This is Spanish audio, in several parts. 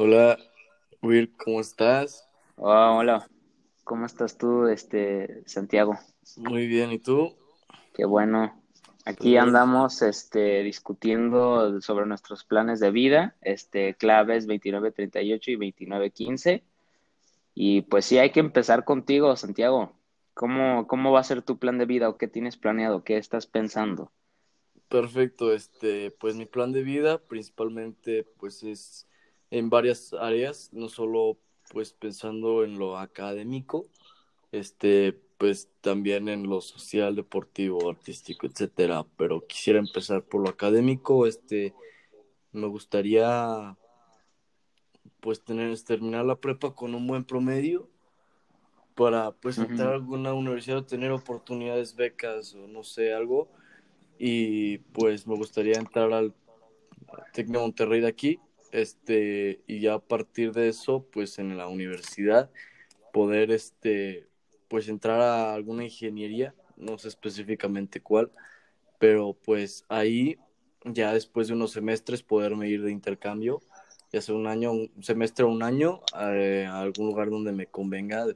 Hola, Will, ¿cómo estás? Hola, hola. ¿Cómo estás tú, este, Santiago? Muy bien, ¿y tú? Qué bueno. Pues Aquí bueno, andamos, este, discutiendo sobre nuestros planes de vida, este, claves 2938 y 2915. Y pues sí, hay que empezar contigo, Santiago. ¿Cómo, cómo va a ser tu plan de vida o qué tienes planeado? ¿Qué estás pensando? perfecto. Este, pues mi plan de vida principalmente pues es en varias áreas, no solo pues pensando en lo académico, este, pues también en lo social, deportivo, artístico, etcétera, pero quisiera empezar por lo académico, este, me gustaría pues tener terminar la prepa con un buen promedio para pues entrar a alguna universidad o tener oportunidades, becas o no sé, algo. Y pues me gustaría entrar al Tec de Monterrey de aquí, este, y ya a partir de eso, pues en la universidad, poder, este, pues entrar a alguna ingeniería, no sé específicamente cuál, pero pues ahí, ya después de unos semestres, poderme ir de intercambio, ya sea un año, un semestre o un año, eh, a algún lugar donde me convenga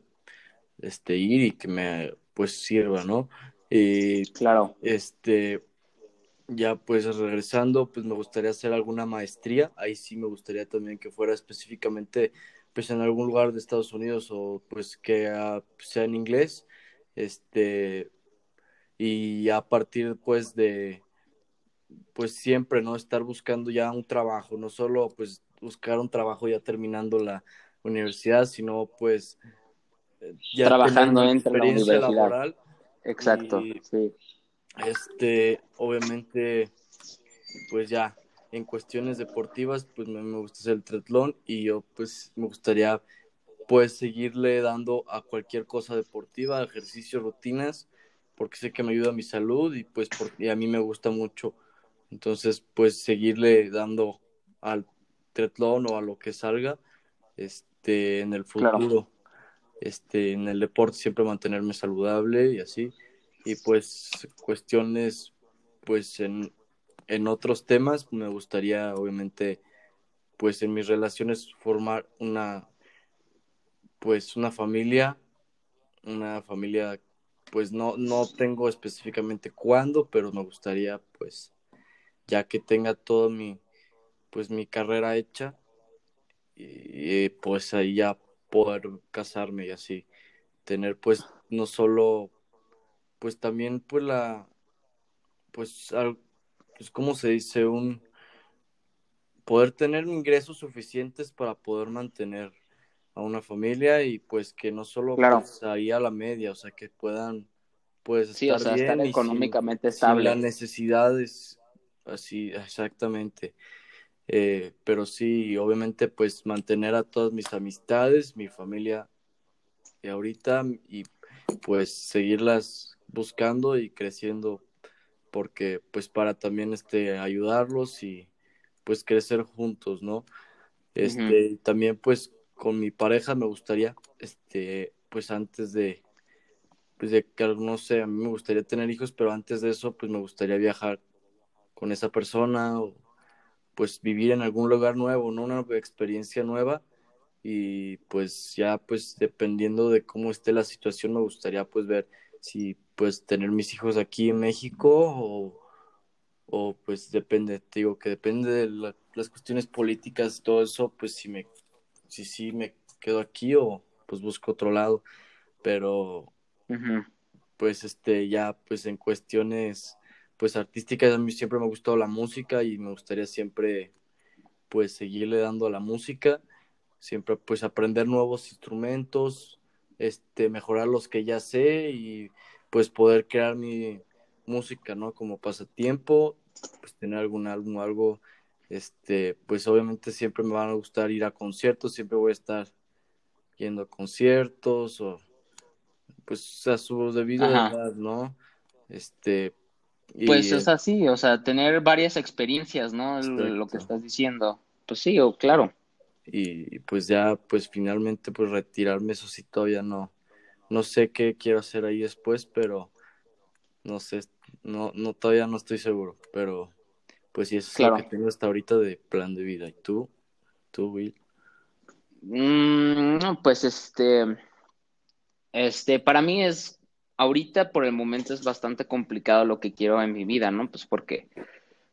este, ir y que me pues sirva, ¿no? Y Claro. este, ya pues regresando, pues me gustaría hacer alguna maestría, ahí sí me gustaría también que fuera específicamente pues en algún lugar de Estados Unidos o pues que uh, sea en inglés, este, y a partir pues de pues siempre, ¿no? Estar buscando ya un trabajo, no solo pues buscar un trabajo ya terminando la universidad, sino pues ya tener Trabajando entre la universidad. laboral Exacto, y sí. Este, obviamente, pues ya en cuestiones deportivas, pues me, me gusta hacer el triatlón y yo pues me gustaría pues seguirle dando a cualquier cosa deportiva, ejercicio, rutinas, porque sé que me ayuda a mi salud y pues porque a mí me gusta mucho. Entonces, pues seguirle dando al triatlón o a lo que salga este en el Claro, futuro este, en el deporte siempre mantenerme saludable y así. Y pues cuestiones, pues en, en otros temas, me gustaría obviamente, pues en mis relaciones formar una, pues una familia, una familia, pues no, no tengo específicamente cuándo, pero me gustaría, pues, ya que tenga todo mi, pues mi carrera hecha, y pues ahí ya poder casarme y así, tener pues no solo pues también pues la, pues, al- pues cómo se dice, un poder tener ingresos suficientes para poder mantener a una familia y pues que no solo claro. pues ahí a la media, o sea, que puedan pues Sí, o sea, estar bien y económicamente sin las estable. necesidades, así, exactamente. Eh, pero sí, obviamente pues mantener a todas mis amistades, mi familia de ahorita y pues seguirlas buscando y creciendo porque pues para también este ayudarlos y pues crecer juntos, ¿no? Este, también pues con mi pareja me gustaría este pues antes de pues de que no sé, a mí me gustaría tener hijos, pero antes de eso pues me gustaría viajar con esa persona o pues vivir en algún lugar nuevo, ¿no? Una experiencia nueva y pues ya pues dependiendo de cómo esté la situación me gustaría pues ver si pues tener mis hijos aquí en México o, o pues depende, te digo que depende de la- las cuestiones políticas, todo eso, pues si me, si sí me quedo aquí o pues busco otro lado, pero pues este ya pues en cuestiones pues artísticas a mí siempre me ha gustado la música y me gustaría siempre pues seguirle dando a la música, siempre pues aprender nuevos instrumentos, este, mejorar los que ya sé y pues poder crear mi música, ¿no? Como pasatiempo, pues tener algún álbum o algo, este, pues obviamente siempre me van a gustar ir a conciertos, siempre voy a estar yendo a conciertos o pues a su debido Ajá. edad, ¿no? Este, Pues, y o sea, sí, o sea, tener varias experiencias, ¿no? Lo que estás diciendo. Pues sí, o claro. Y pues ya, pues finalmente, pues retirarme, eso sí, todavía no, no sé qué quiero hacer ahí después, pero no sé, no, no, todavía no estoy seguro, pero pues sí, eso es lo que Claro. tengo hasta ahorita de plan de vida. ¿Y tú? ¿Tú, Will? Mm, pues este, este, para mí es, ahorita por el momento es bastante complicado lo que quiero en mi vida, ¿no? Pues porque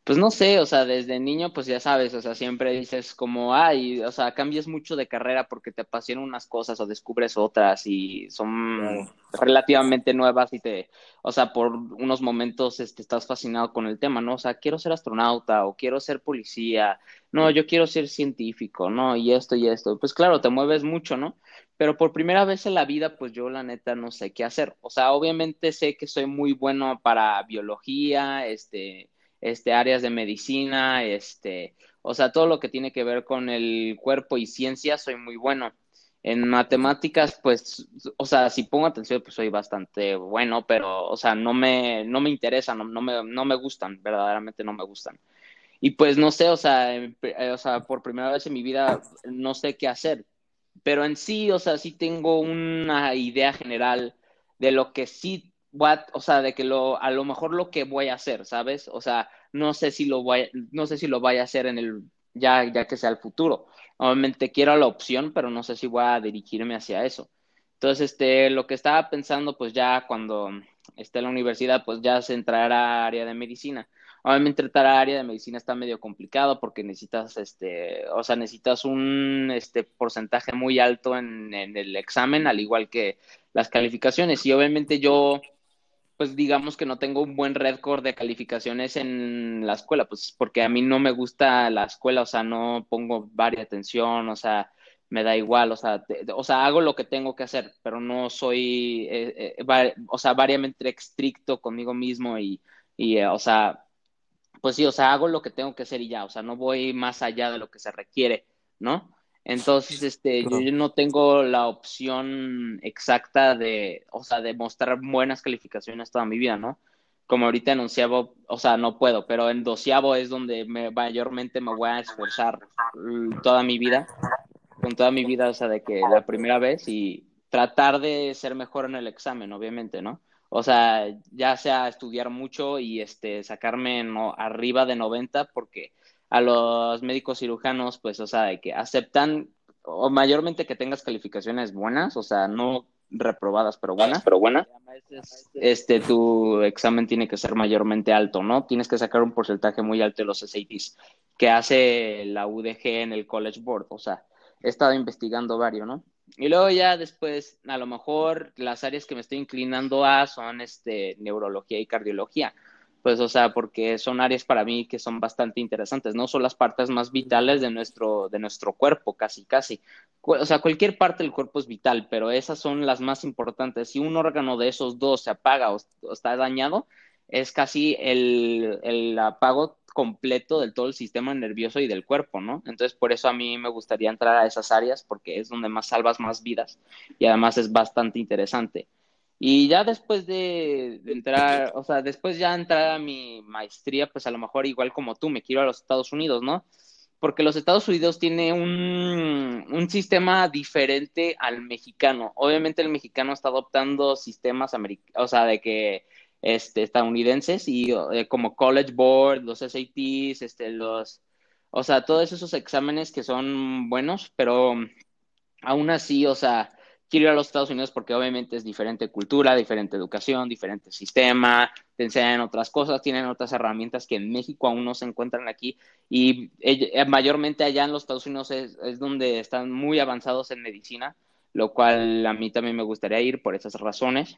pues no sé, o sea, desde niño, pues ya sabes, o sea, siempre dices como, ay, o sea, cambias mucho de carrera porque te apasionan unas cosas o descubres otras y son relativamente nuevas y te, o sea, por unos momentos este, estás fascinado con el tema, ¿no? O sea, quiero ser astronauta o quiero ser policía, no, yo quiero ser científico, ¿no? Y esto y esto, pues claro, te mueves mucho, ¿no? Pero por primera vez en la vida, pues yo la neta no sé qué hacer. O sea, obviamente sé que soy muy bueno para biología, este este, áreas de medicina, este, o sea, todo lo que tiene que ver con el cuerpo y ciencia, soy muy bueno. En matemáticas, pues, o sea, si pongo atención, pues soy bastante bueno, pero, o sea, no me, no me interesan, no, no, me, no me gustan, verdaderamente no me gustan. Y pues no sé, o sea, eh, o sea, por primera vez en mi vida no sé qué hacer, pero en sí, o sea, sí tengo una idea general de lo que sí o sea, de que lo, a lo mejor lo que voy a hacer, ¿sabes? O sea, no sé si lo voy, no sé si lo vaya a hacer en el, ya, ya que sea el futuro. Obviamente quiero la opción, pero no sé si voy a dirigirme hacia eso. Entonces, este, lo que estaba pensando, pues ya cuando esté en la universidad, pues ya se entrará a área de medicina. Obviamente entrar a área de medicina está medio complicado porque necesitas, este, o sea, necesitas un, este, porcentaje muy alto en, en el examen, al igual que las calificaciones. Y obviamente yo pues digamos que no tengo un buen récord de calificaciones en la escuela, pues porque a mí no me gusta la escuela, o sea, no pongo varia atención, o sea, me da igual, o sea, o sea, hago lo que tengo que hacer, pero no soy, eh, eh, o sea, variamente estricto conmigo mismo y, y eh, o sea, pues sí, o sea, hago lo que tengo que hacer y ya, o sea, no voy más allá de lo que se requiere, ¿no? Entonces, este, yo no tengo la opción exacta de, o sea, de mostrar buenas calificaciones toda mi vida, ¿no? Como ahorita en onceavo, o sea, no puedo, pero en doceavo es donde me, mayormente me voy a esforzar toda mi vida, con toda mi vida, o sea, de que la primera vez y tratar de ser mejor en el examen, obviamente, ¿no? O sea, ya sea estudiar mucho y este, sacarme no, arriba de 90, porque a los médicos cirujanos, pues, o sea, de que aceptan o mayormente que tengas calificaciones buenas, o sea, no reprobadas, pero buenas. Pero buenas. Este, tu examen tiene que ser mayormente alto, ¿no? Tienes que sacar un porcentaje muy alto de los SATs que hace la UDG en el College Board, o sea, he estado investigando varios, ¿no? Y luego ya después, a lo mejor las áreas que me estoy inclinando a son este, neurología y cardiología pues, o sea, porque son áreas para mí que son bastante interesantes, no son las partes más vitales de nuestro, de nuestro cuerpo, casi, casi. O sea, cualquier parte del cuerpo es vital, pero esas son las más importantes. Si un órgano de esos dos se apaga o, está dañado, es casi el, el apago completo del todo el sistema nervioso y del cuerpo, ¿no? Entonces, por eso a mí me gustaría entrar a esas áreas, porque es donde más salvas más vidas y además es bastante interesante. Y ya después de, entrar, o sea, después ya entrar a mi maestría, pues a lo mejor igual como tú, me quiero a los Estados Unidos, ¿no? Porque los Estados Unidos tiene un, un sistema diferente al mexicano. Obviamente el mexicano está adoptando sistemas o sea, de que este, estadounidenses y eh, como College Board, los SATs, este, los, o sea, todos esos exámenes que son buenos, pero aún así, o sea, quiero ir a los Estados Unidos porque obviamente es diferente cultura, diferente educación, diferente sistema, te enseñan otras cosas, tienen otras herramientas que en México aún no se encuentran aquí y eh, mayormente allá en los Estados Unidos es, donde están muy avanzados en medicina, lo cual a mí también me gustaría ir por esas razones.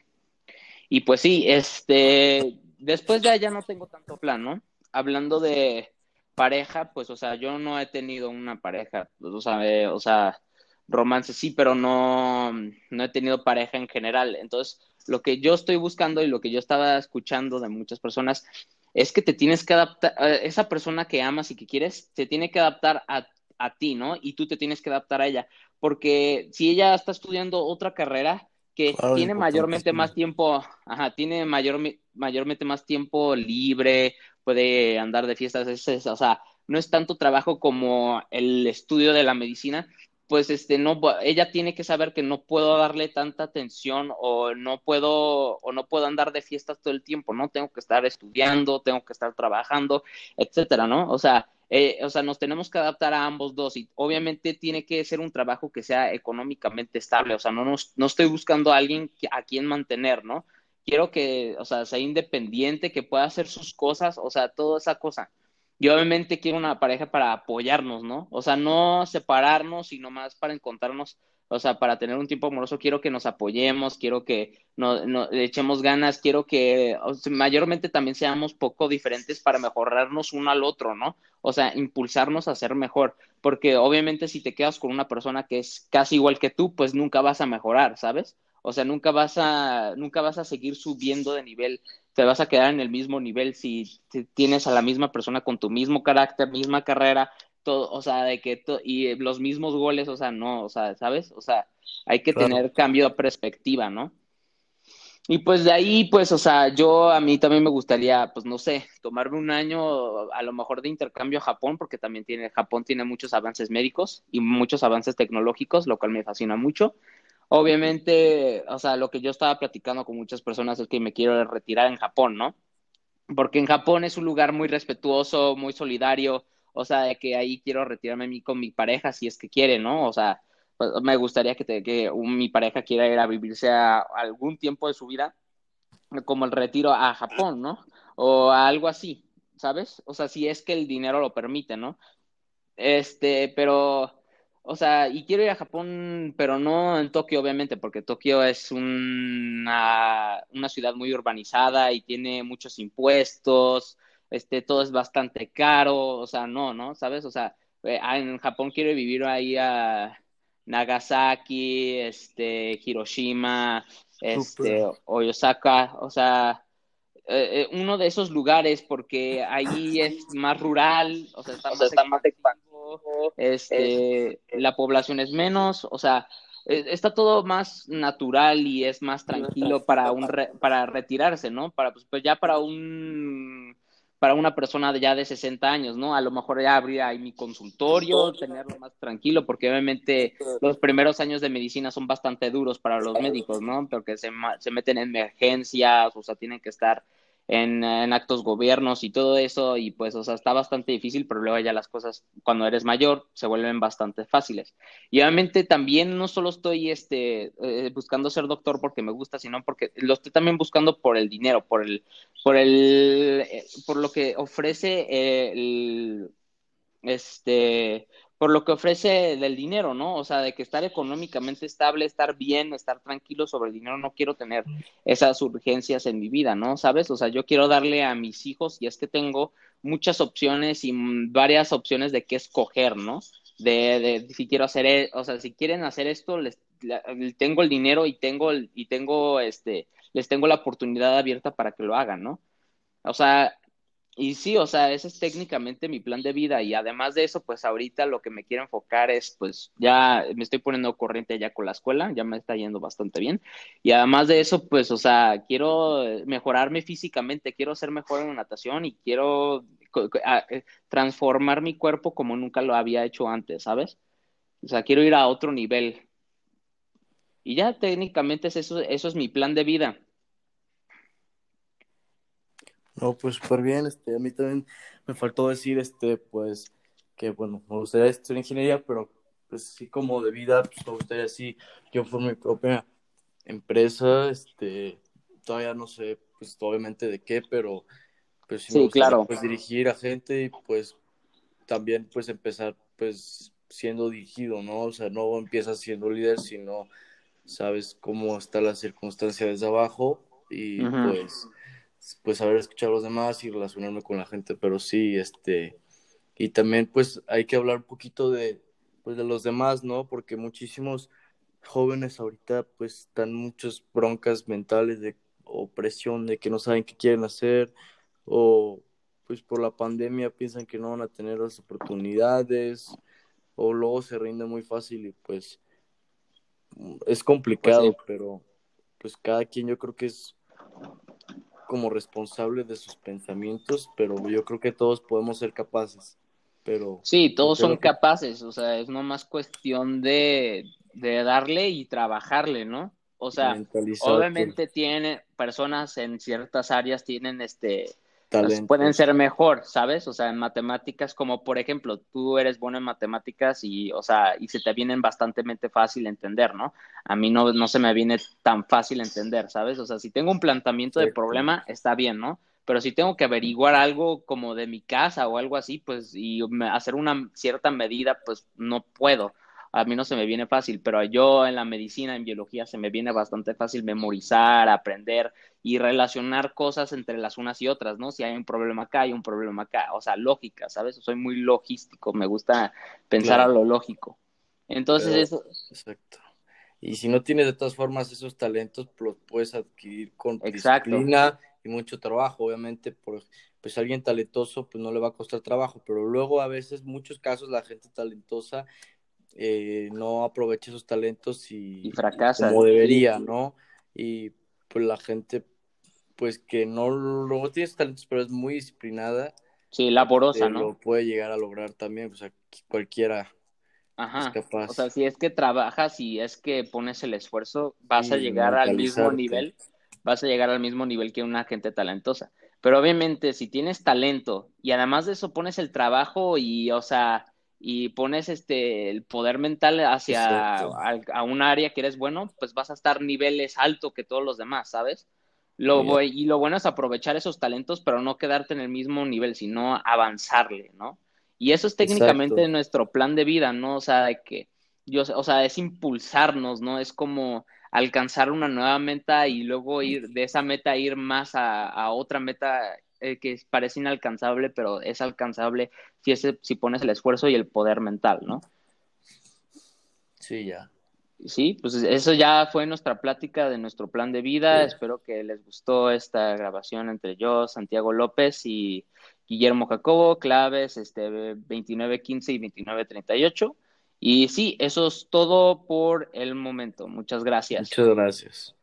Y pues sí, este, después de allá no tengo tanto plan, ¿no? Hablando de pareja, pues, o sea, yo no he tenido una pareja, o sea, o sea, romance sí, pero no, no he tenido pareja en general. Entonces, lo que yo estoy buscando y lo que yo estaba escuchando de muchas personas es que te tienes que adaptar, esa persona que amas y que quieres, se tiene que adaptar a, a ti, ¿no? Y tú te tienes que adaptar a ella, porque si ella está estudiando otra carrera que tiene mayormente más tiempo, ajá, tiene mayor, mayormente más tiempo libre, puede andar de fiestas, o sea, no es tanto trabajo como el estudio de la medicina, pues este no ella tiene que saber que no puedo darle tanta atención o no puedo o no puedo andar de fiestas todo el tiempo, ¿no? Tengo que estar estudiando, tengo que estar trabajando, etcétera, ¿no? O sea, eh, o sea, nos tenemos que adaptar a ambos dos y obviamente tiene que ser un trabajo que sea económicamente estable, o sea, no, no estoy buscando a alguien a quien mantener, ¿no? Quiero que, o sea, sea independiente, que pueda hacer sus cosas, o sea, toda esa cosa. Y obviamente quiero una pareja para apoyarnos, ¿no? O sea, no separarnos, sino más para encontrarnos o sea, para tener un tiempo amoroso quiero que nos apoyemos, quiero que no, no echemos ganas, quiero que mayormente también seamos poco diferentes para mejorarnos uno al otro, ¿no? O sea, impulsarnos a ser mejor, porque obviamente si te quedas con una persona que es casi igual que tú, pues nunca vas a mejorar, ¿sabes? O sea, nunca vas a, nunca vas a seguir subiendo de nivel, te vas a quedar en el mismo nivel si tienes a la misma persona con tu mismo carácter, misma carrera, todo, o sea, de que y los mismos goles, o sea, no, o sea, ¿sabes? O sea, hay que tener cambio de perspectiva, ¿no? Y pues de ahí, pues, o sea, yo a mí también me gustaría, pues, no sé, tomarme un año a lo mejor de intercambio a Japón, porque también tiene, Japón tiene muchos avances médicos y muchos avances tecnológicos, lo cual me fascina mucho. Obviamente, o sea, lo que yo estaba platicando con muchas personas es que me quiero retirar en Japón, ¿no? Porque en Japón es un lugar muy respetuoso, muy solidario, o sea, de que ahí quiero retirarme a mí con mi pareja si es que quiere, ¿no? O sea, pues, me gustaría que, te, que mi pareja quiera ir a vivirse a algún tiempo de su vida, como el retiro a Japón, ¿no? O algo así, ¿sabes? O sea, si es que el dinero lo permite, ¿no? Este, pero, o sea, y quiero ir a Japón, pero no en Tokio, obviamente, porque Tokio es una, una ciudad muy urbanizada y tiene muchos impuestos, este, todo es bastante caro, o sea, no, ¿no? ¿Sabes? O sea, eh, ah, en Japón quiero vivir ahí a Nagasaki, este, Hiroshima, este, Oyosaka, o sea, eh, eh, uno de esos lugares porque ahí es más rural, o sea, está, más, expandido, este, la población es menos, o sea, está todo más natural y es más tranquilo para un para retirarse, ¿no? Para pues, pues ya para un para una persona ya de 60 años, ¿no? A lo mejor ya abrir ahí mi consultorio, tenerlo más tranquilo, porque obviamente los primeros años de medicina son bastante duros para los médicos, ¿no? Porque se, se meten en emergencias, o sea, tienen que estar en, actos gobiernos y todo eso, y pues, o sea, está bastante difícil, pero luego ya las cosas, cuando eres mayor, se vuelven bastante fáciles. Y obviamente también no solo estoy este, eh, buscando ser doctor porque me gusta, sino porque lo estoy también buscando por el dinero, por el, por el, eh, por lo que ofrece el, este, por lo que ofrece del dinero, ¿no? O sea, de que estar económicamente estable, estar bien, estar tranquilo sobre el dinero, no quiero tener esas urgencias en mi vida, ¿no? ¿Sabes? O sea, yo quiero darle a mis hijos, y es que tengo muchas opciones y varias opciones de qué escoger, ¿no? De, de si quiero hacer, e, o sea, si quieren hacer esto, les, tengo el dinero y tengo, y tengo, este, les tengo la oportunidad abierta para que lo hagan, ¿no? O sea, y sí, o sea, ese es técnicamente mi plan de vida y además de eso, pues ahorita lo que me quiero enfocar es, pues ya me estoy poniendo corriente ya con la escuela, ya me está yendo bastante bien y además de eso, pues, o sea, quiero mejorarme físicamente, quiero ser mejor en natación y quiero eh, transformar mi cuerpo como nunca lo había hecho antes, ¿sabes? O sea, quiero ir a otro nivel. Y ya técnicamente es eso, eso es mi plan de vida. No, pues súper bien, este, a mí también me faltó decir, este, pues, que bueno, me gustaría estudiar ingeniería, pero pues sí como de vida, pues me gustaría así, yo por mi propia empresa, este, todavía no sé, pues obviamente de qué, pero pues sí, me claro. pues dirigir a gente y pues también pues empezar pues siendo dirigido, ¿no? O sea, no empiezas siendo líder, sino sabes cómo está la circunstancia desde abajo y pues pues saber escuchar a los demás y relacionarme con la gente, pero sí, este, y también pues hay que hablar un poquito de, pues de los demás, ¿no? Porque muchísimos jóvenes ahorita pues están muchas broncas mentales de opresión de que no saben qué quieren hacer o pues por la pandemia piensan que no van a tener las oportunidades o luego se rinden muy fácil y pues es complicado, pues pero pues cada quien yo creo que es como responsable de sus pensamientos, pero yo creo que todos podemos ser capaces. Pero sí, todos son capaces, o sea, es nomás cuestión de, de darle y trabajarle, ¿no? O sea, obviamente tiene personas en ciertas áreas tienen este talentos. pueden ser mejor, ¿sabes? O sea, en matemáticas, como por ejemplo, tú eres bueno en matemáticas y, o sea, y se te vienen bastante fácil entender, ¿no? A mí no, no se me viene tan fácil entender, ¿sabes? O sea, si tengo un planteamiento de problema, está bien, ¿no? Pero si tengo que averiguar algo como de mi casa o algo así, pues, y hacer una cierta medida, pues no puedo a mí no se me viene fácil, pero yo en la medicina, en biología, se me viene bastante fácil memorizar, aprender y relacionar cosas entre las unas y otras, ¿no? Si hay un problema acá, hay un problema acá, o sea, lógica, ¿sabes? Soy muy logístico, me gusta pensar a lo lógico. Entonces, eso... Exacto. Y si no tienes de todas formas esos talentos, los puedes adquirir con disciplina y mucho trabajo, obviamente, por, pues alguien talentoso pues no le va a costar trabajo, pero luego a veces, muchos casos, la gente talentosa eh, no aprovecha sus talentos y, fracasa como debería, ¿no? Y pues la gente, pues que no, no tiene talentos, pero es muy disciplinada. Sí, laborosa, ¿no? Lo puede llegar a lograr también, o sea, cualquiera Ajá. es capaz. O sea, si es que trabajas y es que pones el esfuerzo, vas a llegar al mismo nivel, vas a llegar al mismo nivel que una gente talentosa. Pero obviamente, si tienes talento y además de eso pones el trabajo y, o sea, y pones este el poder mental hacia a, un área que eres bueno, pues vas a estar niveles alto que todos los demás, ¿sabes? Lo, y lo bueno es aprovechar esos talentos, pero no quedarte en el mismo nivel, sino avanzarle, ¿no? Y eso es técnicamente nuestro plan de vida, ¿no? O sea, de que yo, o sea, es impulsarnos, ¿no? Es como alcanzar una nueva meta y luego ir de esa meta ir más a, a otra meta eh, que parece inalcanzable, pero es alcanzable si, ese, si pones el esfuerzo y el poder mental, ¿no? Sí, ya. Sí, pues eso ya fue nuestra plática de nuestro plan de vida. Espero que les gustó esta grabación entre yo, Santiago López y Guillermo Jacobo, claves este 2915 y 2938. Y sí, eso es todo por el momento. Muchas gracias. Muchas gracias.